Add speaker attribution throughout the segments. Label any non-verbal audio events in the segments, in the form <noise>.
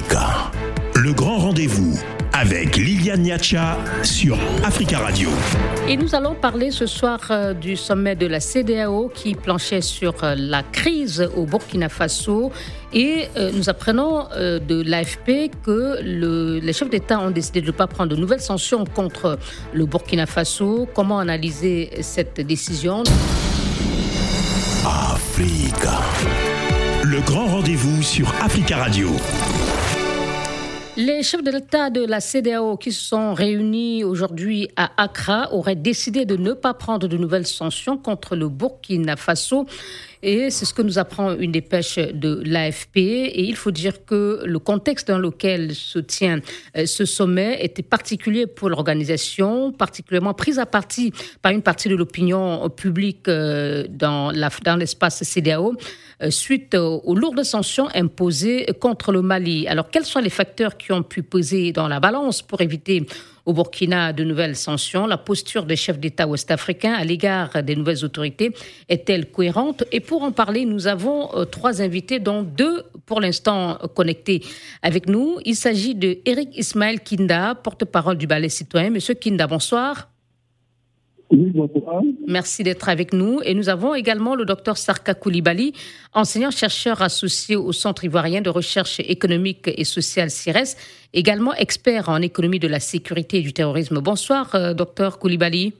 Speaker 1: Africa. Le grand rendez-vous avec Liliane Niacha sur Africa Radio.
Speaker 2: Et nous allons parler ce soir euh, du sommet de la CDAO qui planchait sur euh, la crise au Burkina Faso. Et euh, nous apprenons de l'AFP que les chefs d'État ont décidé de ne pas prendre de nouvelles sanctions contre le Burkina Faso. Comment analyser cette décision?
Speaker 1: Africa. Le grand rendez-vous sur Africa Radio.
Speaker 2: Les chefs de l'État de la CDAO qui se sont réunis aujourd'hui à Accra auraient décidé de ne pas prendre de nouvelles sanctions contre le Burkina Faso. Et c'est ce que nous apprend une dépêche de l'AFP. Et il faut dire que le contexte dans lequel se tient euh, ce sommet était particulier pour l'organisation, particulièrement prise à partie par une partie de l'opinion publique euh, dans l'espace CDAO suite aux lourdes sanctions imposées contre le Mali. Alors, quels sont les facteurs qui ont pu peser dans la balance pour éviter au Burkina de nouvelles sanctions? La posture des chefs d'État ouest-africains à l'égard des nouvelles autorités est-elle cohérente? Et pour en parler, nous avons euh, trois invités, dont deux pour l'instant connectés avec nous. Il s'agit de Eric Ismaël Kinda, porte-parole du Ballet citoyen. Monsieur Kinda, bonsoir. Merci d'être avec nous. Et nous avons également le docteur Sarka Koulibaly, enseignant-chercheur associé au Centre ivoirien de recherche économique et sociale CIRES, également expert en économie de la sécurité et du terrorisme. Bonsoir, euh, docteur Koulibaly.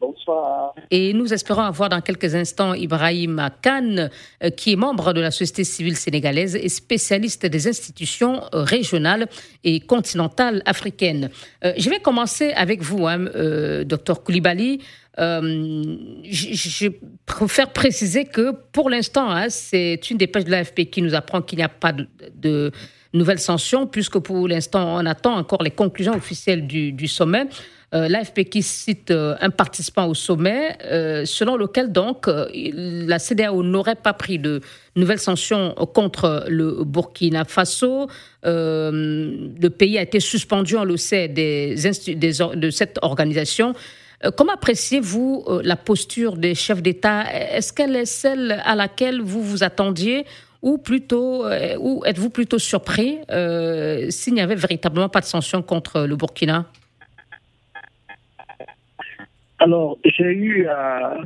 Speaker 3: Bonsoir.
Speaker 2: Et nous espérons avoir dans quelques instants Ibrahim Khan, euh, qui est membre de la société civile sénégalaise et spécialiste des institutions euh, régionales et continentales africaines. Euh, je vais commencer avec vous, hein, docteur Koulibaly. je, préfère préciser que pour l'instant, hein, c'est une dépêche de l'AFP qui nous apprend qu'il n'y a pas de, nouvelles sanctions, puisque pour l'instant, on attend encore les conclusions officielles du sommet. Euh, l'AFP qui cite euh, un participant au sommet, euh, selon lequel donc la CDAO n'aurait pas pris de nouvelles sanctions contre le Burkina Faso. le pays a été suspendu, on le sait, de cette organisation. Comment appréciez-vous la posture des chefs d'État? Est-ce qu'elle est celle à laquelle vous vous attendiez ou plutôt, ou êtes-vous plutôt surpris s'il n'y avait véritablement pas de sanctions contre le Burkina?
Speaker 3: Alors, j'ai eu à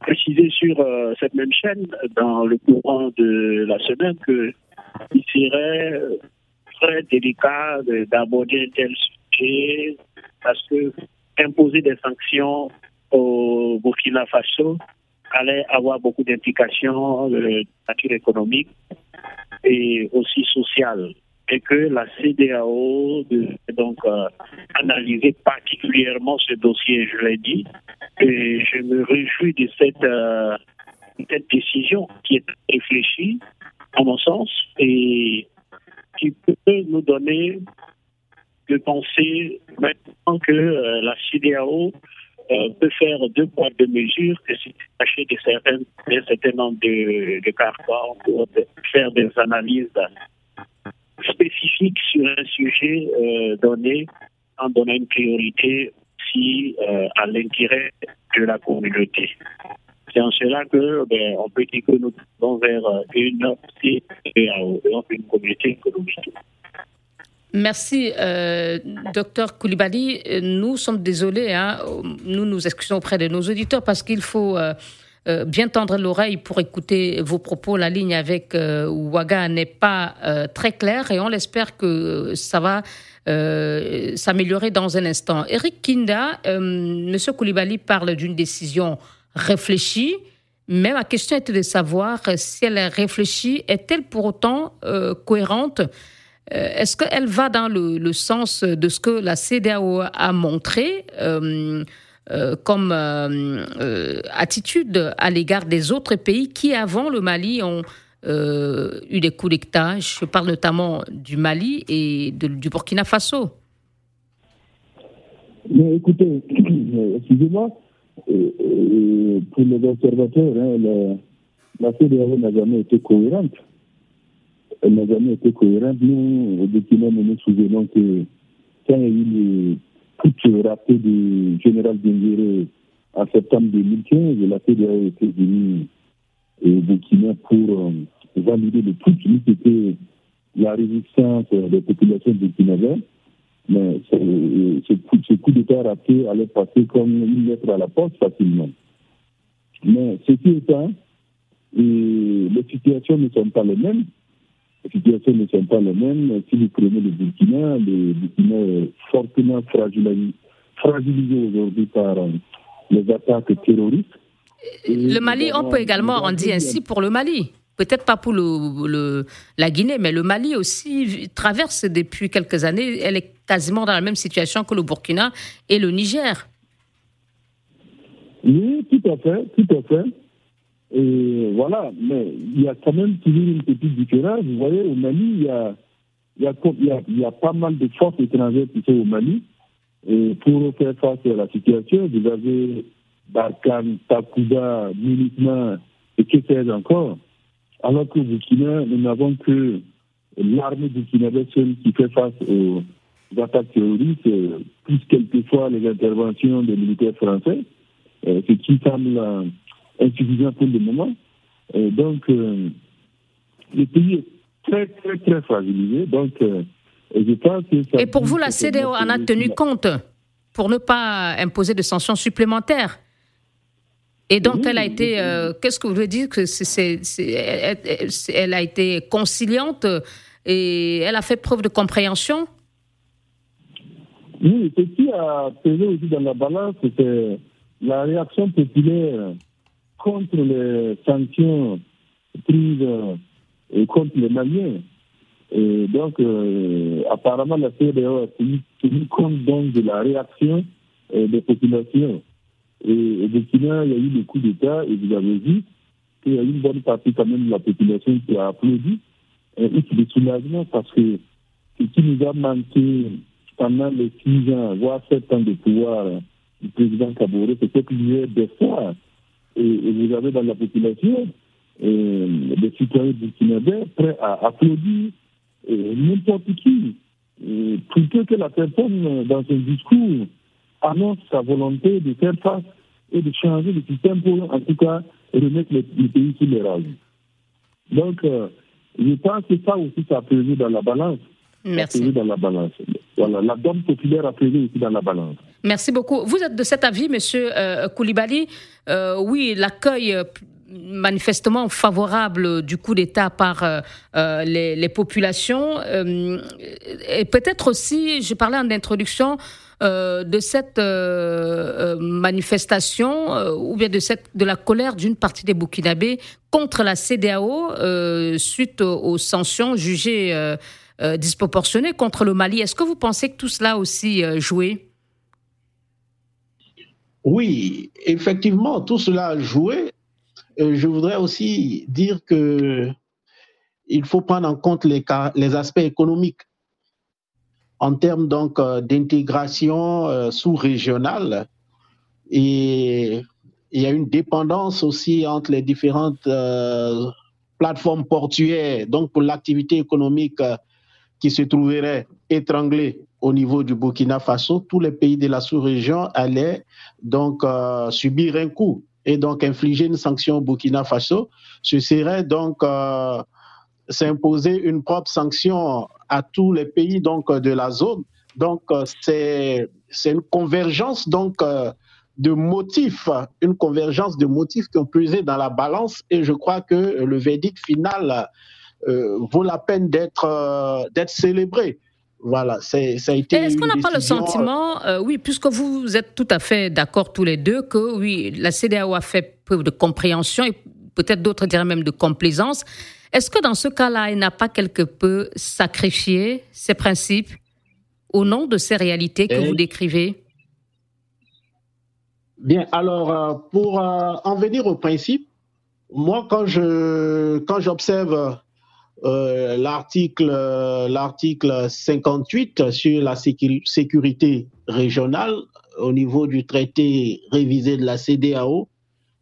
Speaker 3: préciser sur euh, cette même chaîne, dans le courant de la semaine, qu'il serait très délicat d'aborder un tel sujet parce que imposer des sanctions au Burkina Faso allait avoir beaucoup d'implications de nature économique et aussi sociale et que la CDAO devait donc euh, analyser particulièrement ce dossier, je l'ai dit, et je me réjouis de cette, euh, cette décision qui est réfléchie, à mon sens, et qui peut nous donner de penser maintenant que euh, la CDAO peut faire deux points de mesure, que c'est acheter de certains, un certain nombre de, de cartons pour faire des analyses spécifique sur un sujet euh, donné en donnant une priorité aussi euh, à l'intérêt de la communauté. C'est en cela que ben, on peut dire que nous allons vers une une communauté économique.
Speaker 2: Merci, euh, docteur Koulibaly. Nous sommes désolés, hein, nous nous excusons auprès de nos auditeurs parce qu'il faut euh, bien tendre l'oreille pour écouter vos propos. La ligne avec euh, Ouaga n'est pas euh, très claire et on l'espère que ça va s'améliorer dans un instant. Eric Kinda, M. Koulibaly parle d'une décision réfléchie. Mais ma question était de savoir si elle est réfléchie, est-elle pour autant cohérente? Est-ce qu'elle va dans le, le, sens de ce que la CDAO a montré? Euh, comme euh, euh, attitude à l'égard des autres pays qui, avant le Mali, ont eu des coups. Je parle notamment du Mali et du Burkina Faso.
Speaker 4: Écoutez, <clears throat> excusez-moi, pour les observateurs, hein, la, la CDAO n'a jamais été cohérente. Elle n'a jamais été cohérente. Nous, au Burkina, nous nous souvenons que quand il y a eu le rappel du général Benguéré en septembre 2015, la CDAO était venue au Burkina pour euh, valider le truc qui était la résistance des populations burkinabées. Mais ce coup, coup d'État raté allait passer comme une lettre à la poste facilement. Mais ceci étant, les situations ne sont pas les mêmes. Les situations ne sont pas les mêmes. Si vous prenez le Burkina, le Burkina est fortement fragilisé, fragilisé aujourd'hui par les attaques terroristes.
Speaker 2: le Mali, on peut également en dire ainsi pour le Mali. Peut-être pas pour le, la Guinée, mais le Mali aussi traverse depuis quelques années, elle est quasiment dans la même situation que le Burkina et le Niger.
Speaker 4: Oui, tout à fait, tout à fait. Et voilà, mais il y a quand même toujours une petite différence. Vous voyez, au Mali, il y a, il y a, il y a, pas mal de forces étrangères qui sont au Mali. Et pour faire face à la situation, vous avez Barkhane, Takuba, Militement et que sais encore. Alors que Burkina, nous n'avons que l'armée burkinabé seule qui fait face aux attaques terroristes, plus quelquefois les interventions des militaires français, euh, ce qui semble insuffisant pour le moment. donc, euh, le pays est très, très, très fragilisé. Donc, euh, je pense que
Speaker 2: Et pour vous, la CDO en a tenu compte pour ne pas imposer de sanctions supplémentaires et donc, elle a été. Euh, qu'est-ce que vous voulez dire que c'est, elle, a été conciliante et elle a fait preuve de compréhension?
Speaker 4: Oui, ce qui a pesé aussi dans la balance, c'était la réaction populaire contre les sanctions prises euh, contre les Maliens. Et donc, euh, apparemment, la CDO a tenu, compte donc de la réaction des populations. Et Burkina, il y a eu le coup d'État et vous avez vu qu'il y a eu une bonne partie quand même de la population qui a applaudi. Et de soulagement parce que ce qui nous a manqué pendant les six ans, voire sept ans de pouvoir du président Kabore, c'était qu'il y ait fois, et, vous avez dans la population des citoyens burkinabés prêts à applaudir n'importe qui, plutôt que la personne dans son discours annonce sa volonté de faire face et de changer le système pour, en tout cas, remettre le, pays sur les rails. Donc, euh, je pense que ça aussi, ça a pesé dans la balance.
Speaker 2: Merci.
Speaker 4: dans la balance. Voilà, la donne populaire a pesé aussi dans la balance.
Speaker 2: Merci beaucoup. Vous êtes de cet avis, Monsieur euh, Koulibaly. Euh, oui, l'accueil manifestement favorable du coup d'État par les, les, populations. et peut-être aussi, je parlais en introduction euh, de cette euh, euh, manifestation ou bien de, cette, de la colère d'une partie des Burkinabés contre la CDAO suite aux, sanctions jugées disproportionnées contre le Mali. Est-ce que vous pensez que tout cela a aussi joué?
Speaker 5: Oui, effectivement, tout cela a joué. je voudrais aussi dire que il faut prendre en compte les, aspects économiques en termes donc euh, d'intégration euh, sous-régionale. Et il y a une dépendance aussi entre les différentes euh, plateformes portuaires, donc pour l'activité économique qui se trouverait étranglée au niveau du Burkina Faso, tous les pays de la sous-région allaient donc subir un coup et donc infliger une sanction au Burkina Faso. Ce serait donc s'imposer une propre sanction à tous les pays donc de la zone. Donc euh, c'est une convergence donc euh, de motifs, une convergence de motifs qui ont pesé dans la balance et je crois que le verdict final euh, vaut la peine d'être d'être célébré. Voilà, ça a été.
Speaker 2: Est-ce qu'on n'a pas le sentiment, oui, puisque vous êtes tout à fait d'accord tous les deux, que oui, la CDAO a fait preuve de compréhension et peut-être d'autres diraient même de complaisance. Est-ce que dans ce cas-là, il n'a pas quelque peu sacrifié ses principes au nom de ces réalités que vous décrivez?
Speaker 5: Bien, alors euh, pour euh, en venir au principe, moi quand je quand j'observe euh, l'article l'article 58 sur la sécurité régionale au niveau du traité révisé de la CDAO,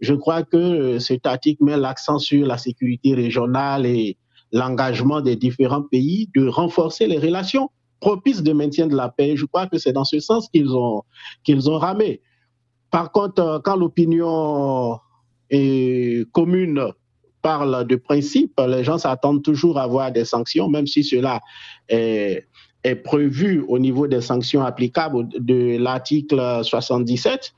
Speaker 5: je crois que euh, cet article met l'accent sur la sécurité régionale et l'engagement des différents pays de renforcer les relations propices de maintien de la paix. Je crois que c'est dans ce sens qu'ils ont, qu'ils ont ramé. Par contre, euh, quand l'opinion commune parle de principe, les gens s'attendent toujours à avoir des sanctions, même si cela est, prévu au niveau des sanctions applicables de l'article 77.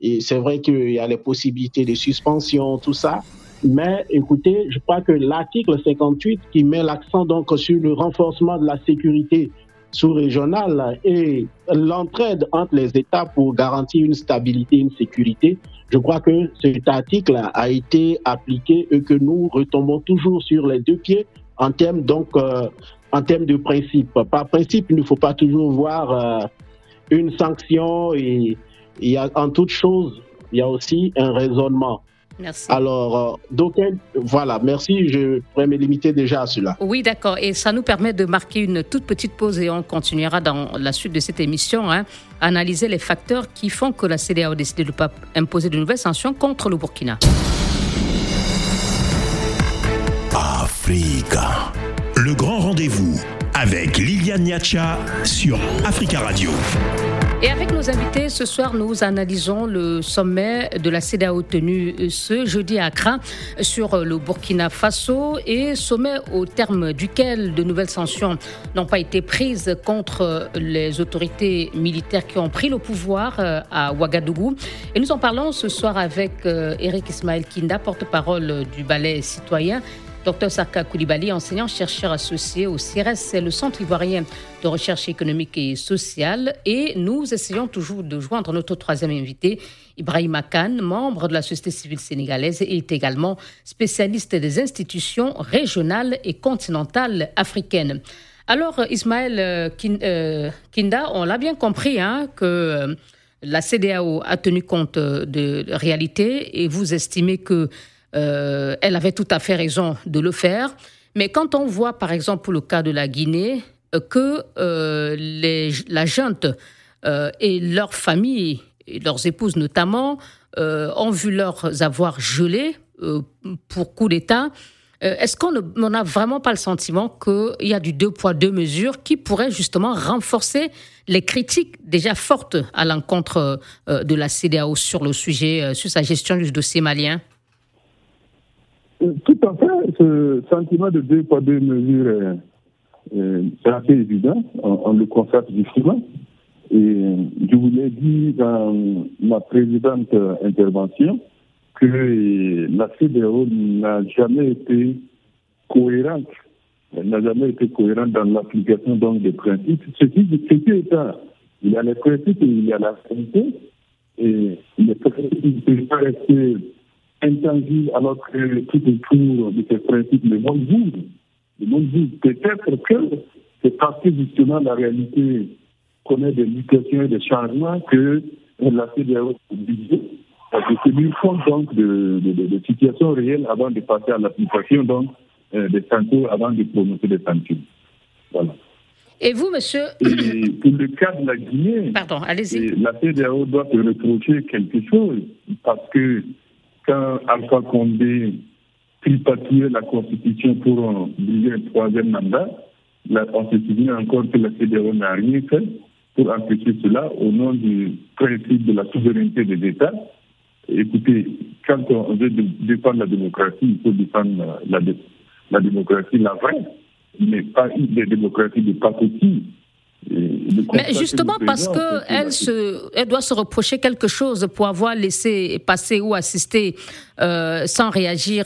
Speaker 5: Et c'est vrai qu'il y a les possibilités de suspension, tout ça. Mais écoutez, je crois que l'article 58 qui met l'accent donc sur le renforcement de la sécurité sous-régionale et l'entraide entre les États pour garantir une stabilité, une sécurité, je crois que cet article a été appliqué et que nous retombons toujours sur les deux pieds en termes donc euh, en termes de principe. Par principe, il ne faut pas toujours voir euh, une sanction et en toute chose, il y a aussi un raisonnement.
Speaker 2: Merci.
Speaker 5: Alors, euh, donc, voilà, merci. Je pourrais me limiter déjà à cela.
Speaker 2: Oui, d'accord. Et ça nous permet de marquer une toute petite pause et on continuera dans la suite de cette émission hein, à analyser les facteurs qui font que la CDAO a décidé de ne pas imposer de nouvelles sanctions contre le Burkina.
Speaker 1: Africa. Le grand rendez-vous avec Liliane Niacha sur Africa Radio.
Speaker 2: Et avec nos invités, ce soir, nous analysons le sommet de la CEDAO tenu ce jeudi à Accra sur le Burkina Faso et sommet au terme duquel de nouvelles sanctions n'ont pas été prises contre les autorités militaires qui ont pris le pouvoir euh, à Ouagadougou. Et nous en parlons ce soir avec Eric euh, Ismaël Kinda, porte-parole du ballet citoyen Dr Sarka Koulibaly, enseignant-chercheur associé au CIRES, c'est le Centre ivoirien de recherche économique et sociale. Et nous essayons toujours de joindre notre troisième invité, Ibrahim Khan, membre de la société civile sénégalaise et est également spécialiste des institutions régionales et continentales africaines. Alors, Ismaël euh, euh, Kinda, on l'a bien compris hein, que euh, la CDAO a tenu compte de réalité et vous estimez que euh, elle avait tout à fait raison de le faire. Mais quand on voit, par exemple, pour le cas de la Guinée, euh, que euh, les, la junte et leurs familles, et leurs épouses notamment, ont vu leurs avoirs gelés pour coup d'État, est-ce qu'on n'a vraiment pas le sentiment qu'il y a du deux poids, deux mesures qui pourrait justement renforcer les critiques déjà fortes à l'encontre de la CDAO sur le sujet, sur sa gestion du dossier malien?
Speaker 4: Tout à fait. Ce sentiment de deux poids, deux mesures, c'est assez évident. On, le constate justement. Et je vous l'ai dit dans ma précédente intervention que la CDO n'a jamais été cohérente. Elle n'a jamais été cohérente dans l'application donc des principes. Ceci, ceci étant, il y a les principes et il y a la réalité. Et les principes ne peuvent pas rester intangible alors que tout autour de ces principes, le monde bouge. Le monde bouge. Peut-être que c'est parce que justement la réalité connaît des mutations et des changements que la CDAO est obligée de tenir compte donc de, de, de, situations réelles avant de passer à l'application donc euh, des sanctions, avant de prononcer des sanctions. Voilà.
Speaker 2: Et vous, monsieur
Speaker 4: Et Pour le cas de la Guinée,
Speaker 2: Pardon, allez-y.
Speaker 4: la CDAO doit se reprocher quelque chose parce que quand Alpha Condé tripatouillait la Constitution pour briser un troisième mandat, on se souvient encore que la CDAO n'a rien fait pour empêcher cela au nom du principe de la souveraineté des États. Écoutez, quand on veut défendre la démocratie, il faut défendre la, démocratie, la vraie, mais pas une des démocraties de pacotille
Speaker 2: mais justement parce que elle, se, elle doit se reprocher quelque chose pour avoir laissé passer ou assister euh, sans réagir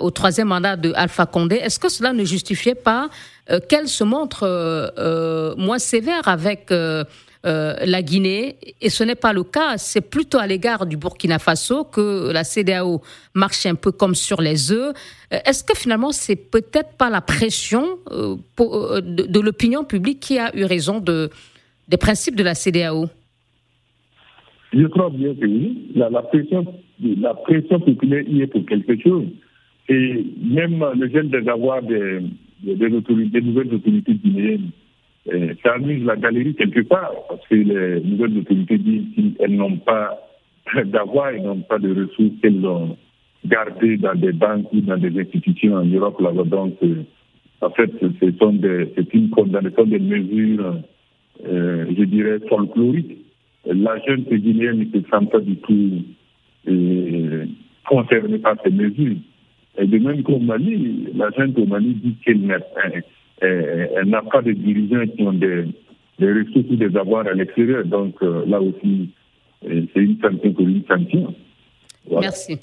Speaker 2: au troisième mandat de Alpha Condé, est-ce que cela ne justifiait pas euh, qu'elle se montre euh, moins sévère avec euh, la Guinée, et ce n'est pas le cas, c'est plutôt à l'égard du Burkina Faso que la CDAO marche un peu comme sur les œufs. Euh, est-ce que finalement, c'est peut-être pas la pression euh, de, l'opinion publique qui a eu raison de, des principes de la CDAO
Speaker 4: Je crois bien que oui. La, pression, la pression populaire y est pour quelque chose. Et même le jeune d'avoir des, des, nouvelles autorités guinéennes ça amuse la galerie quelque part, parce que les nouvelles autorités disent qu'elles n'ont pas <laughs> d'avoir, elles n'ont pas de ressources qu'elles ont gardées dans des banques ou dans des institutions en Europe. Là donc, euh, en fait, ce sont des, c'est une condamnation des mesures, euh, je dirais, folkloriques. La jeune guinéenne ne se sent pas du tout concernée par ces mesures. Et de même qu'au Mali, la jeune au Mali dit qu'elle n'a pas de dirigeants qui ont des, des ressources ou des avoirs à l'extérieur. Donc là aussi, c'est une sanction pour une sanction.
Speaker 2: Merci.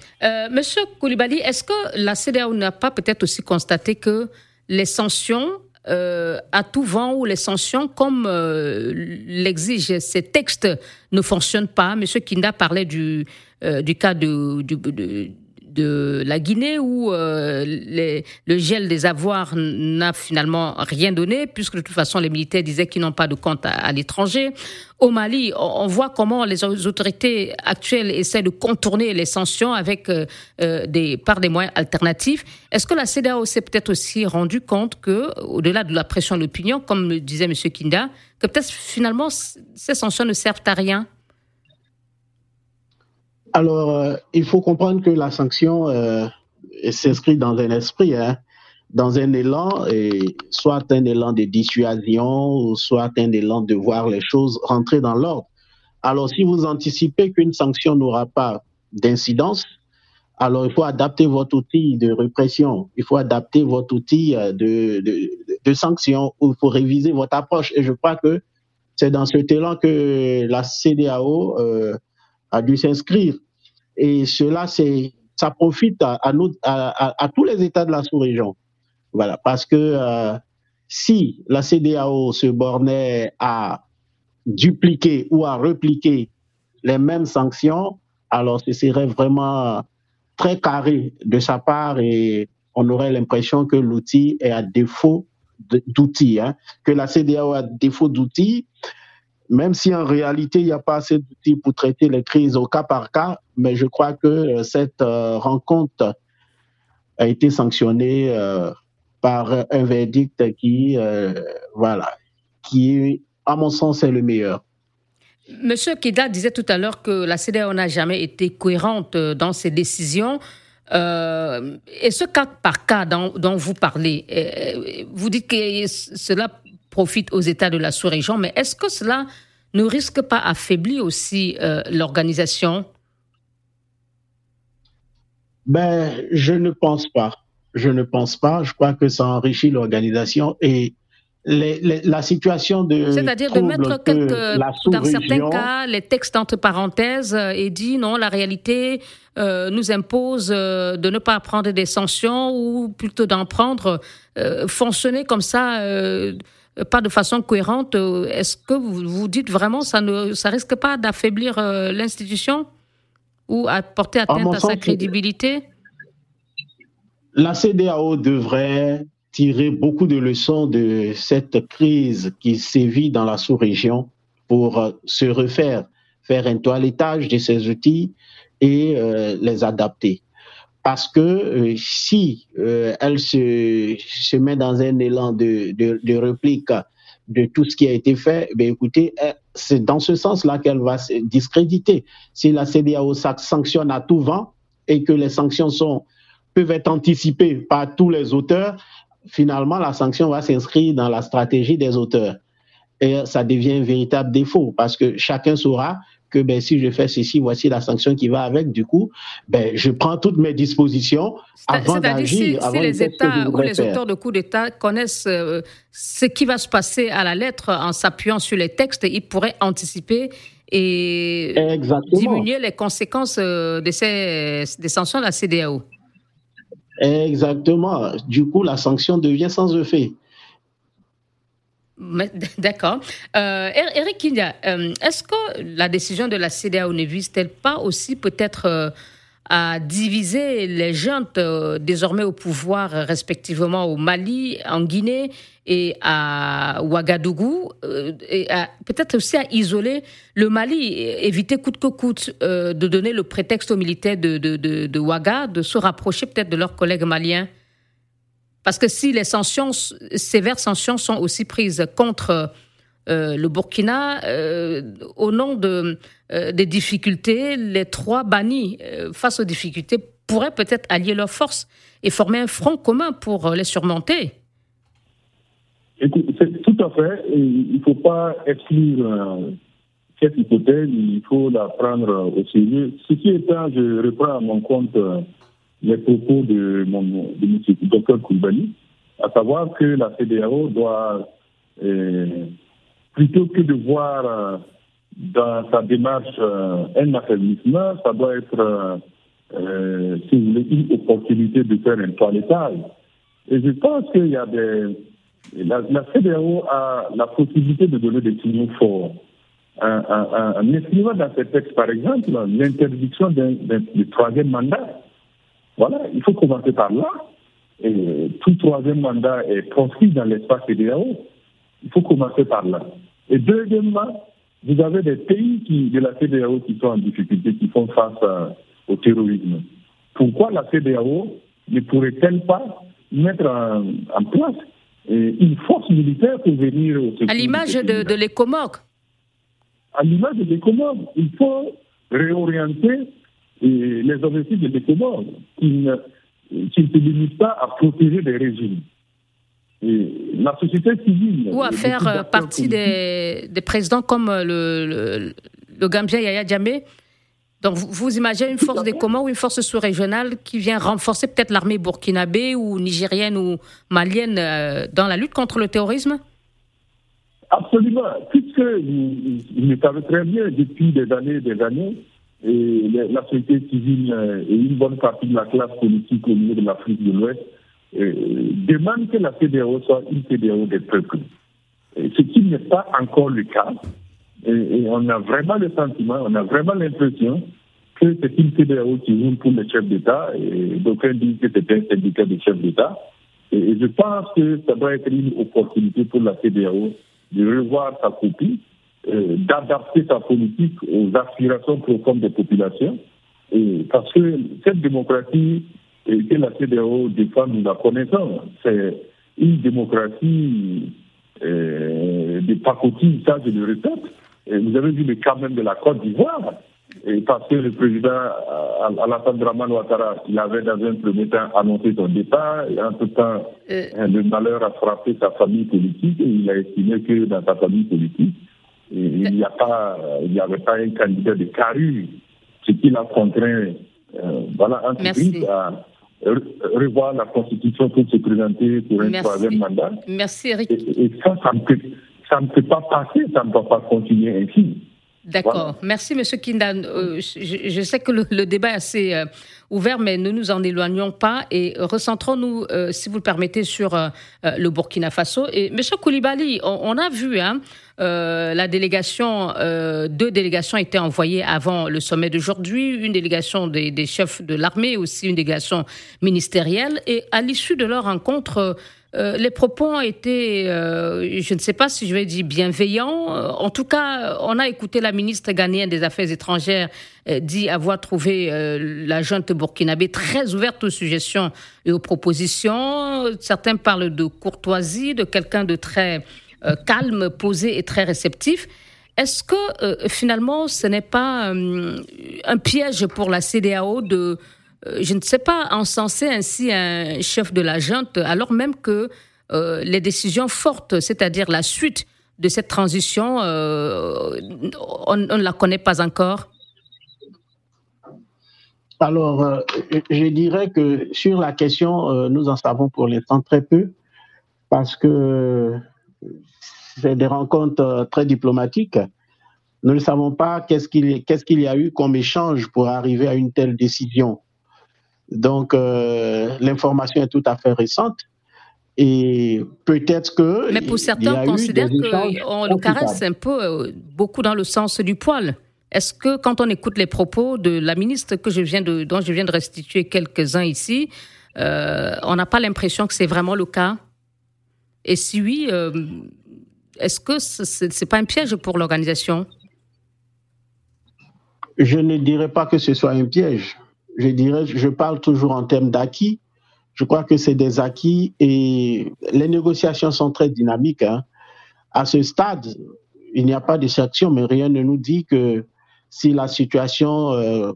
Speaker 2: Monsieur Koulibaly, est-ce que la CDAO n'a pas peut-être aussi constaté que les sanctions euh, à tout vent ou les sanctions, comme euh, l'exigent ces textes, ne fonctionnent pas? Monsieur Kinda parlait du, euh, du cas de, de, de la Guinée où euh, le gel des avoirs n'a finalement rien donné, puisque de toute façon les militaires disaient qu'ils n'ont pas de compte à, l'étranger. Au Mali, on, voit comment les autorités actuelles essaient de contourner les sanctions avec euh, euh, des, par des moyens alternatifs. Est-ce que la CEDEAO s'est peut-être aussi rendu compte que, au-delà de la pression de l'opinion, comme le disait M. Kinda, que peut-être finalement ces sanctions ne servent à rien?
Speaker 5: Alors, euh, il faut comprendre que la sanction euh, s'inscrit dans un esprit, hein, dans un élan, et soit un élan de dissuasion, soit un élan de voir les choses rentrer dans l'ordre. Alors, si vous anticipez qu'une sanction n'aura pas d'incidence, alors il faut adapter votre outil de répression, il faut adapter votre outil euh, de, de, de sanction, il faut réviser votre approche. Et je crois que c'est dans cet élan que la CDAO euh, a dû s'inscrire. Et cela, c'est, ça profite à, tous les États de la sous-région. Voilà, parce que euh, si la CDAO se bornait à dupliquer ou à repliquer les mêmes sanctions, alors ce serait vraiment très carré de sa part et on aurait l'impression que l'outil est à défaut d'outils, hein, que la CDAO a défaut d'outils même si en réalité, il n'y a pas assez d'outils pour traiter les crises au cas par cas, mais je crois que euh, cette euh, rencontre a été sanctionnée euh, par un verdict qui, voilà, qui, à mon sens, est le meilleur.
Speaker 2: Monsieur Kida disait tout à l'heure que la CDAO n'a jamais été cohérente dans ses décisions. et ce cas par cas dont vous parlez, vous dites que cela profite aux États de la sous-région, mais est-ce que cela ne risque pas affaiblir aussi euh, l'organisation?
Speaker 5: Ben, Je ne pense pas. Je ne pense pas. Je crois que ça enrichit l'organisation et la situation de.
Speaker 2: C'est-à-dire de mettre quelques, dans certains cas, les textes entre parenthèses euh, et dit non, la réalité euh, nous impose de ne pas prendre des sanctions ou plutôt d'en prendre. fonctionner comme ça pas de façon cohérente, euh, est-ce que vous vous dites vraiment ça ne ça risque pas d'affaiblir euh, l'institution ou à porter atteinte à, sa crédibilité?
Speaker 5: La CDAO devrait tirer beaucoup de leçons de cette crise qui sévit dans la sous-région pour se refaire, faire un toilettage de ses outils et les adapter parce que euh, si euh, elle se, met dans un élan de, réplique de tout ce qui a été fait, ben écoutez, c'est dans ce sens-là qu'elle va se discréditer. Si la CDAO sanctionne à tout vent et que les sanctions peuvent être anticipées par tous les auteurs, finalement, la sanction va s'inscrire dans la stratégie des auteurs. Et ça devient un véritable défaut parce que chacun saura que ben, si je fais ceci, voici la sanction qui va avec. Du coup, ben, je prends toutes mes dispositions avant d'agir.
Speaker 2: Si, si les États ou les auteurs de coups d'État connaissent euh, ce qui va se passer à la lettre en s'appuyant sur les textes, ils pourraient anticiper et diminuer les conséquences euh, de ces des sanctions de la CDAO.
Speaker 5: Exactement. Du coup, la sanction devient sans effet.
Speaker 2: D'accord. Euh, Eric euh, est-ce que la décision de la CDAO ne vise-t-elle pas aussi peut-être euh, à diviser les euh, désormais au pouvoir respectivement au Mali, en Guinée et à Ouagadougou, et peut-être aussi à isoler le Mali, éviter coûte que coûte de donner le prétexte aux militaires de, de, de, de Ouaga de se rapprocher peut-être de leurs collègues maliens? Parce que si les sanctions, sévères sanctions sont aussi prises contre euh, le Burkina, euh, au nom de, euh, des difficultés, les trois bannis face aux difficultés pourraient peut-être allier leurs forces et former un front commun pour les surmonter.
Speaker 4: C'est tout à fait. Il ne faut pas exclure cette hypothèse, il faut la prendre au sérieux. Ceci étant, je reprends à mon compte les propos de, mon, de M. Dr Koulibaly, à savoir que la CDAO doit, euh, plutôt que de voir euh, dans sa démarche euh, un affaiblissement, ça doit être, si vous voulez, une opportunité de faire un toilettage. Et je pense qu'il y a des... La, la, CDAO a la possibilité de donner des signaux forts. En, en, dans ces textes, par exemple, l'interdiction du troisième mandat. Voilà, il faut commencer par là. Et tout troisième mandat est proscrit dans l'espace CDAO. Il faut commencer par là. Et deuxièmement, vous avez des pays qui, de la CDAO qui sont en difficulté, qui font face au terrorisme. Pourquoi la CDAO ne pourrait-elle pas mettre en, place une force militaire pour venir au
Speaker 2: À l'image de, de l'ECOMOG.
Speaker 4: À l'image de l'ECOMOG, il faut réorienter les objectifs de l'ECOMOG qui ne, qui ne se limitent pas à protéger des régimes. Et la société civile.
Speaker 2: Ou à faire euh, partie des, des, présidents comme le, le, le Gambien Yaya Djamé donc, vous, imaginez une force des Comores ou une force sous-régionale qui vient renforcer peut-être l'armée burkinabé ou nigérienne ou malienne euh, dans la lutte contre le terrorisme?
Speaker 4: Absolument. Puisque vous, le savez très bien, depuis des années et des années, et la société civile euh, et une bonne partie de la classe politique au niveau de l'Afrique de l'Ouest euh, demandent que la CDAO soit une CDAO des peuples. ce qui n'est pas encore le cas. Et, on a vraiment le sentiment, on a vraiment l'impression que c'est une CDAO qui roule pour les chefs d'État, et d'aucuns disent que c'est un syndicat de chefs d'État. Et, je pense que ça doit être une opportunité pour la CDAO de revoir sa copie, d'adapter sa politique aux aspirations profondes des populations. Et parce que cette démocratie que la CDAO défend, nous la connaissons. C'est une démocratie euh, de pacotille, ça je le répète vous avez vu le cas même de la Côte d'Ivoire, parce que le président euh, Alassane Draman Ouattara, il avait dans un premier temps annoncé son départ, et en tout temps, euh. Euh, le malheur a frappé sa famille politique, et il a estimé que dans sa famille politique, il n'y avait pas un candidat de carrure, ce qui l'a contraint, voilà, à revoir la Constitution pour se présenter pour un troisième mandat.
Speaker 2: Merci, Eric.
Speaker 4: Et, et ça, ça ne peut pas passer, ça ne peut pas continuer ainsi.
Speaker 2: D'accord. Merci, M. Kindan. Euh, je, sais que le, débat est assez euh, ouvert, mais ne nous en éloignons pas et recentrons-nous, euh, si vous le permettez, sur le Burkina Faso. Et M. Koulibaly, on, a vu hein, la délégation, deux délégations étaient envoyées avant le sommet d'aujourd'hui, une délégation des, des chefs de l'armée, aussi une délégation ministérielle. Et à l'issue de leur rencontre, euh, les propos été, euh, je ne sais pas si je vais dire bienveillants. Euh, en tout cas, on a écouté la ministre ghanéenne des Affaires étrangères dit avoir trouvé la junte burkinabé très ouverte aux suggestions et aux propositions. Certains parlent de courtoisie, de quelqu'un de très calme, posé et très réceptif. Est-ce que finalement, ce n'est pas un piège pour la CDAO de euh, je ne sais pas, encenser ainsi un chef de la junte, alors même que euh, les décisions fortes, c'est-à-dire la suite de cette transition, euh, on, ne la connaît pas encore
Speaker 5: Alors, je dirais que sur la question, nous en savons pour l'instant très peu, parce que c'est des rencontres très diplomatiques. Nous ne savons pas qu'est-ce qu'il y a eu comme échange pour arriver à une telle décision. Donc, euh, l'information est tout à fait récente. Et peut-être que.
Speaker 2: Mais pour certains, on considère qu'on le caresse un peu, euh, beaucoup dans le sens du poil. Est-ce que quand on écoute les propos de la ministre que je viens de, dont je viens de restituer quelques-uns ici, euh, on n'a pas l'impression que c'est vraiment le cas? Et si oui, est-ce que ce n'est pas un piège pour l'organisation?
Speaker 5: Je ne dirais pas que ce soit un piège je dirais, je parle toujours en termes d'acquis. Je crois que c'est des acquis et les négociations sont très dynamiques. Hein. À ce stade, il n'y a pas de sanction, mais rien ne nous dit que si la situation euh,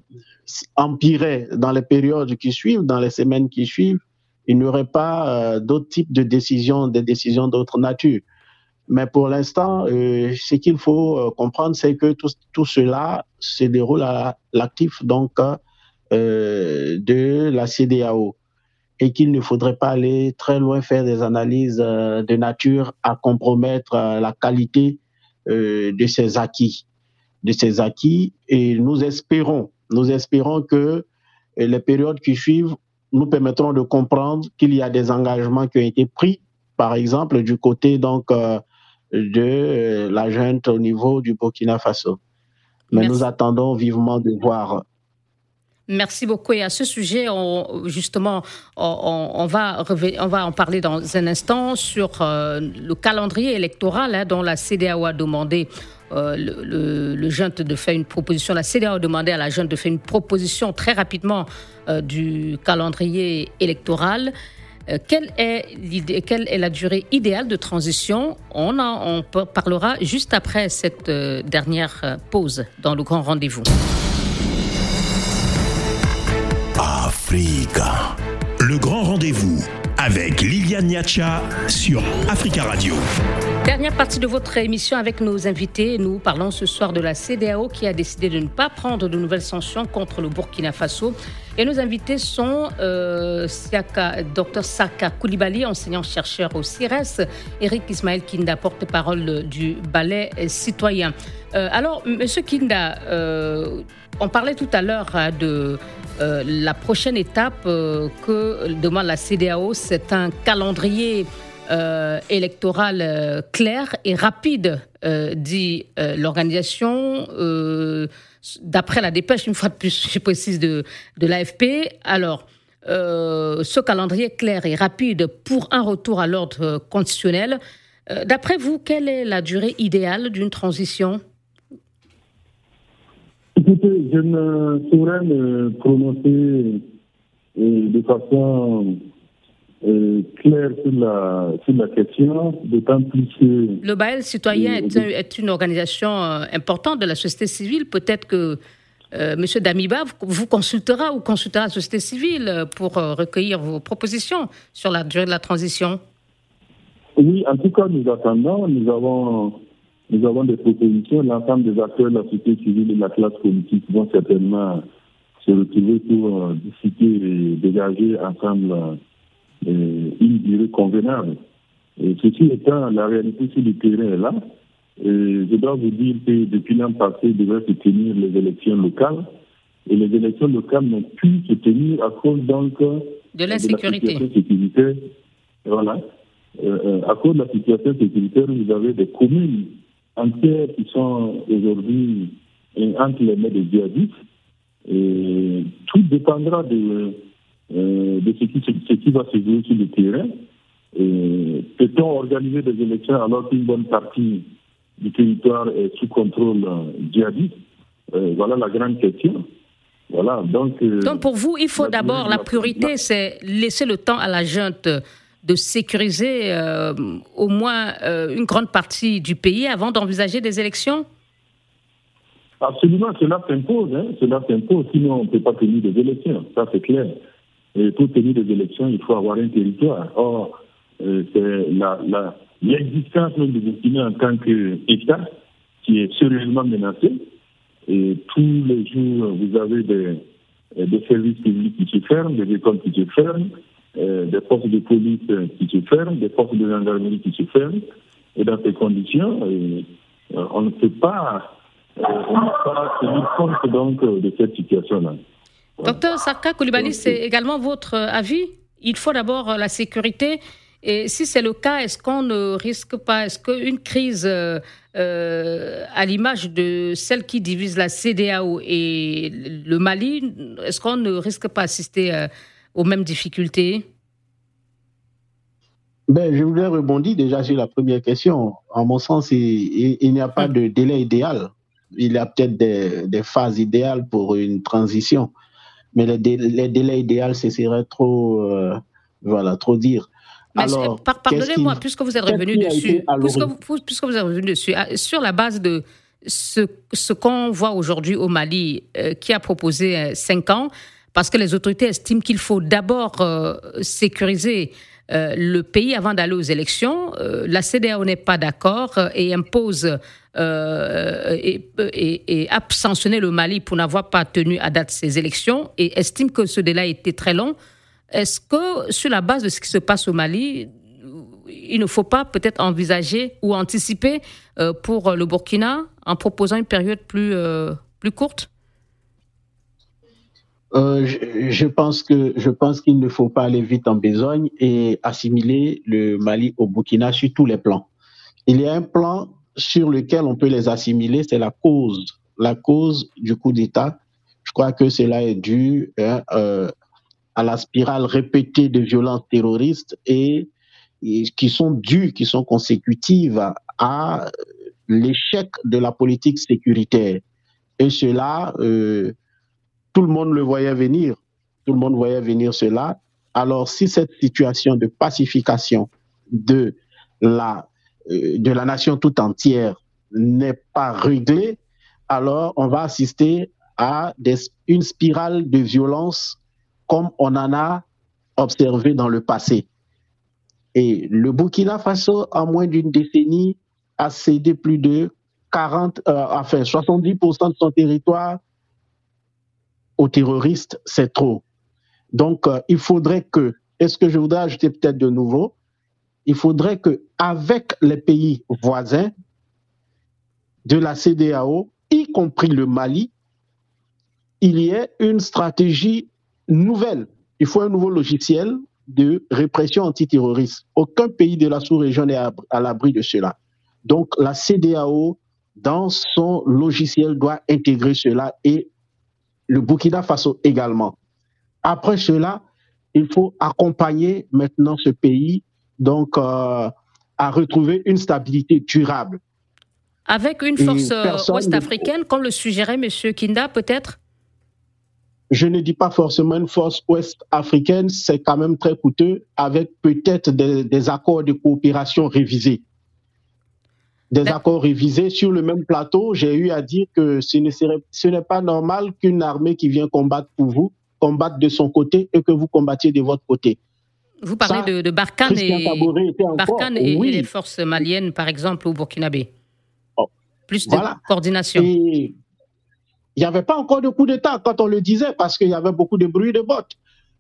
Speaker 5: empirait dans les périodes qui suivent, dans les semaines qui suivent, il n'y aurait pas euh, d'autres types de décisions, des décisions d'autre nature. Mais pour l'instant, euh, ce qu'il faut comprendre, c'est que tout, tout, cela se déroule à l'actif. Donc, de la CDAO et qu'il ne faudrait pas aller très loin faire des analyses de nature à compromettre la qualité de ces acquis, de ces acquis. Et nous espérons, nous espérons que les périodes qui suivent nous permettront de comprendre qu'il y a des engagements qui ont été pris, par exemple du côté donc euh, de euh, la junte au niveau du Burkina Faso. Mais nous attendons vivement de voir
Speaker 2: Merci beaucoup. Et à ce sujet, justement, on, va en parler dans un instant sur euh, le calendrier électoral hein, dont la CDAO a demandé. Euh, le, le, de faire une proposition. La CDAO a demandé à la junte de faire une proposition très rapidement euh, du calendrier électoral. quelle, est l'idée, quelle est la durée idéale de transition? On, en, on parlera juste après cette dernière pause dans le grand rendez-vous.
Speaker 1: Africa. Le grand rendez-vous avec Liliane Niacha sur Africa Radio.
Speaker 2: Dernière partie de votre émission avec nos invités. Nous parlons ce soir de la CDAO qui a décidé de ne pas prendre de nouvelles sanctions contre le Burkina Faso. Et nos invités sont euh, Dr Saka Koulibaly, enseignant-chercheur au CIRES, Eric Ismaël Kinda, porte-parole du ballet citoyen. Euh, alors, Monsieur Kinda, euh, on parlait tout à l'heure hein, de euh, la prochaine étape euh, que demande la CDAO, c'est un calendrier euh, électoral clair et rapide, dit l'organisation. D'après la dépêche, une fois de plus, <laughs> je précise, de, de l'AFP. Alors, ce calendrier clair et rapide pour un retour à l'ordre constitutionnel, d'après vous, quelle est la durée idéale d'une transition?
Speaker 4: Écoutez, je ne saurais me prononcer euh, de façon euh, claire sur la, sur la question, d'autant plus que...
Speaker 2: Le Baël citoyen est, est, une organisation euh, importante de la société civile. Peut-être que M. Damiba vous consultera ou consultera la société civile pour recueillir vos propositions sur la durée de la transition.
Speaker 4: Oui, en tout cas, nous attendons. Nous avons nous avons des propositions. L'ensemble des acteurs de la société civile et de la classe politique vont certainement se retrouver pour euh, discuter et dégager ensemble euh, une durée convenable. Et ceci étant, la réalité sur le terrain est là. Et je dois vous dire que depuis l'an passé, il devait se tenir les élections locales. Et les élections locales n'ont pu se tenir à cause donc
Speaker 2: de l'insécurité.
Speaker 4: Voilà. Euh, à cause de la situation sécuritaire, vous avez des communes entières qui sont aujourd'hui entre les mains des djihadistes. Et tout dépendra de, euh, de ce, qui, ce qui va se jouer sur le terrain. Peut-on organiser des élections alors qu'une bonne partie du territoire est sous contrôle euh, djihadiste? Euh, Voilà la grande question. Voilà, donc,
Speaker 2: donc pour vous, il faut d'abord, la priorité, c'est laisser le temps à la junte de sécuriser euh, au moins euh, une grande partie du pays avant d'envisager des élections?
Speaker 4: Absolument, cela s'impose. Hein, cela s'impose, sinon on ne peut pas tenir des élections, ça c'est clair. Et pour tenir des élections, il faut avoir un territoire. Or, euh, c'est l'existence la, du Burkina en tant qu'État qui est sérieusement menacée. Et tous les jours, vous avez des, des services publics qui se ferment, des écoles qui se ferment, euh, des forces de police qui se ferment, des forces de gendarmerie qui se ferment. Et dans ces conditions, euh, on ne peut pas, euh, tenir compte donc de cette situation-là.
Speaker 2: Docteur Sarka Koulibaly, c'est également votre avis Il faut d'abord la sécurité. Et si c'est le cas, est-ce qu'on ne risque pas, est-ce qu'une crise à l'image de celle qui divise la CDAO et le Mali, est-ce qu'on ne risque pas d'assister aux mêmes difficultés?
Speaker 5: Ben, je voudrais rebondir déjà sur la première question. En mon sens, il, n'y a pas de délai idéal. Il y a peut-être des, phases idéales pour une transition. Mais les, délais idéaux, ce serait trop, euh, voilà, trop dire.
Speaker 2: Alors, pardonnez-moi, puisque vous êtes revenu dessus, puisque vous, puisque vous, êtes revenu dessus, sur la base de ce, ce qu'on voit aujourd'hui au Mali, euh, qui a proposé 5 euh, ans, parce que les autorités estiment qu'il faut d'abord euh, sécuriser euh, le pays avant d'aller aux élections. Euh, la CDAO n'est pas d'accord et impose et, et, le Mali pour n'avoir pas tenu à date ses élections et estime que ce délai été très long. Est-ce que sur la base de ce qui se passe au Mali, il ne faut pas peut-être envisager ou anticiper pour le Burkina en proposant une période plus, plus courte?
Speaker 5: Euh, je, pense que je pense qu'il ne faut pas aller vite en besogne et assimiler le Mali au Burkina sur tous les plans. Il y a un plan sur lequel on peut les assimiler, c'est la cause, la cause du coup d'État. Je crois que cela est dû hein, euh, à la spirale répétée de violences terroristes et, qui sont dues, qui sont consécutives à, l'échec de la politique sécuritaire. Et cela euh, tout le monde le voyait venir. Tout le monde voyait venir cela. Alors, si cette situation de pacification de la, euh, de la nation tout entière n'est pas réglée, alors on va assister à une spirale de violence comme on en a observé dans le passé. Et le Burkina Faso, en moins d'une décennie, a cédé plus de 40, euh, enfin 70% de son territoire aux terroristes, c'est trop. Donc, euh, il faudrait que, est-ce que je voudrais ajouter peut-être de nouveau, il faudrait que, avec les pays voisins de la CDAO, y compris le Mali, il y ait une stratégie nouvelle. Il faut un nouveau logiciel de répression antiterroriste. Aucun pays de la sous-région n'est à l'abri de cela. Donc, la CDAO, dans son logiciel, doit intégrer cela et le Burkina Faso également. Après cela, il faut accompagner maintenant ce pays donc euh, à retrouver une stabilité durable.
Speaker 2: Avec une force euh, ouest-africaine, comme le suggérait M. Kinda, peut-être?
Speaker 5: Je ne dis pas forcément une force ouest-africaine, c'est quand même très coûteux, avec peut-être des accords de coopération révisés des accords révisés sur le même plateau, j'ai eu à dire que ce n'est pas normal qu'une armée qui vient combattre pour vous combatte de son côté et que vous combattiez de votre côté.
Speaker 2: Vous parlez de, de, Barkhane, et, les forces maliennes, par exemple, au Burkinabé. Oh, Plus de coordination. il
Speaker 5: n'y avait pas encore de coup d'État quand on le disait parce qu'il y avait beaucoup de bruit de bottes.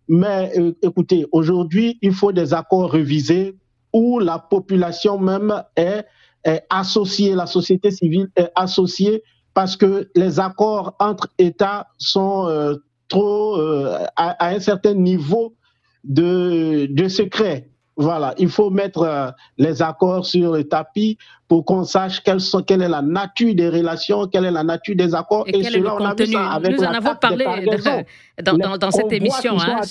Speaker 5: Mais euh, écoutez, aujourd'hui, il faut des accords révisés où la population même est est associée, la société civile est associée parce que les accords entre États sont euh, trop euh, à, un certain niveau de, de secret. Voilà, il faut mettre euh, les accords sur le tapis pour qu'on sache quelle, sont, quelle, est la nature des relations, quelle est la nature des accords.
Speaker 2: Et, on a vu ça avec Nous en avons parlé dans, dans, cette émission. Hein,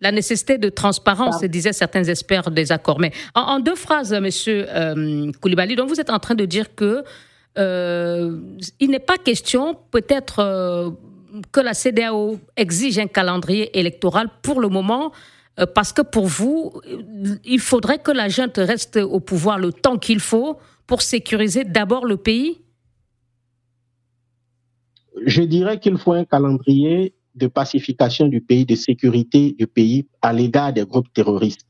Speaker 2: la nécessité de transparence, disaient certains experts des accords. Mais en, deux phrases, Monsieur euh, Koulibaly, donc vous êtes en train de dire que euh, il n'est pas question, peut-être, euh, que la CDAO exige un calendrier électoral pour le moment, euh, parce que pour vous, il faudrait que la junte reste au pouvoir le temps qu'il faut pour sécuriser d'abord le pays?
Speaker 5: Je dirais qu'il faut un calendrier de pacification du pays, de sécurité du pays à l'égard des groupes terroristes.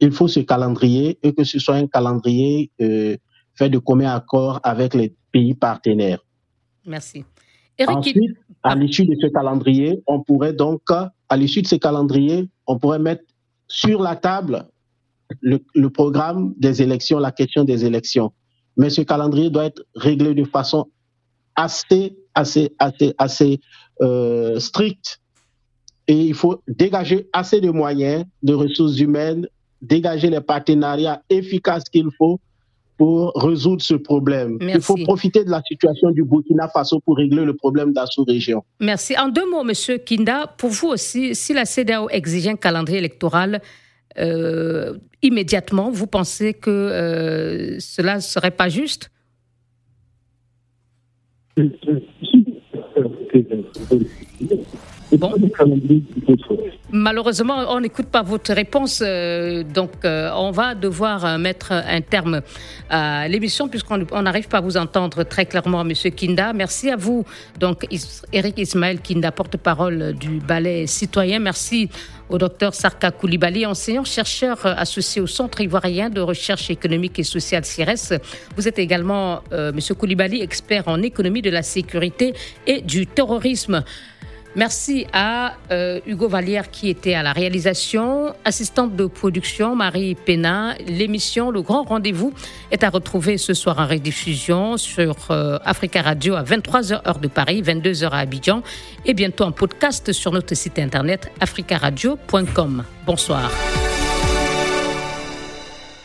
Speaker 5: Il faut ce calendrier et que ce soit un calendrier euh, fait de commun accord avec les pays partenaires.
Speaker 2: Merci.
Speaker 5: Ensuite, à l'issue de ce calendrier, on pourrait donc, à l'issue de ce calendrier, on pourrait mettre sur la table le, le, programme des élections, la question des élections. Mais ce calendrier doit être réglé de façon assez, assez, assez, assez euh, strict et il faut dégager assez de moyens, de ressources humaines, dégager les partenariats efficaces qu'il faut pour résoudre ce problème. Il faut profiter de la situation du Burkina Faso pour régler le problème de la sous-région.
Speaker 2: Merci. En deux mots, Monsieur Kinda, pour vous aussi, si la CDAO exige un calendrier électoral euh, immédiatement, vous pensez que euh, cela ne serait pas juste? っていうのがす。Bon. Malheureusement, on n'écoute pas votre réponse, euh, donc euh, on va devoir euh, mettre un terme à l'émission puisqu'on n'arrive pas à vous entendre très clairement, Monsieur Kinda. Merci à vous, donc Eric Ismaël Kinda, porte-parole du Ballet citoyen. Merci au docteur Sarka Koulibaly, enseignant-chercheur associé au Centre ivoirien de recherche économique et sociale CIRES. Vous êtes également, Monsieur Koulibaly, expert en économie de la sécurité et du terrorisme. Merci à euh, Hugo Vallière qui était à la réalisation, assistante de production Marie Pénin. L'émission Le Grand Rendez-vous est à retrouver ce soir en rediffusion sur euh, Africa Radio à 23h heure de Paris, 22h à Abidjan et bientôt en podcast sur notre site internet africaradio.com. Bonsoir.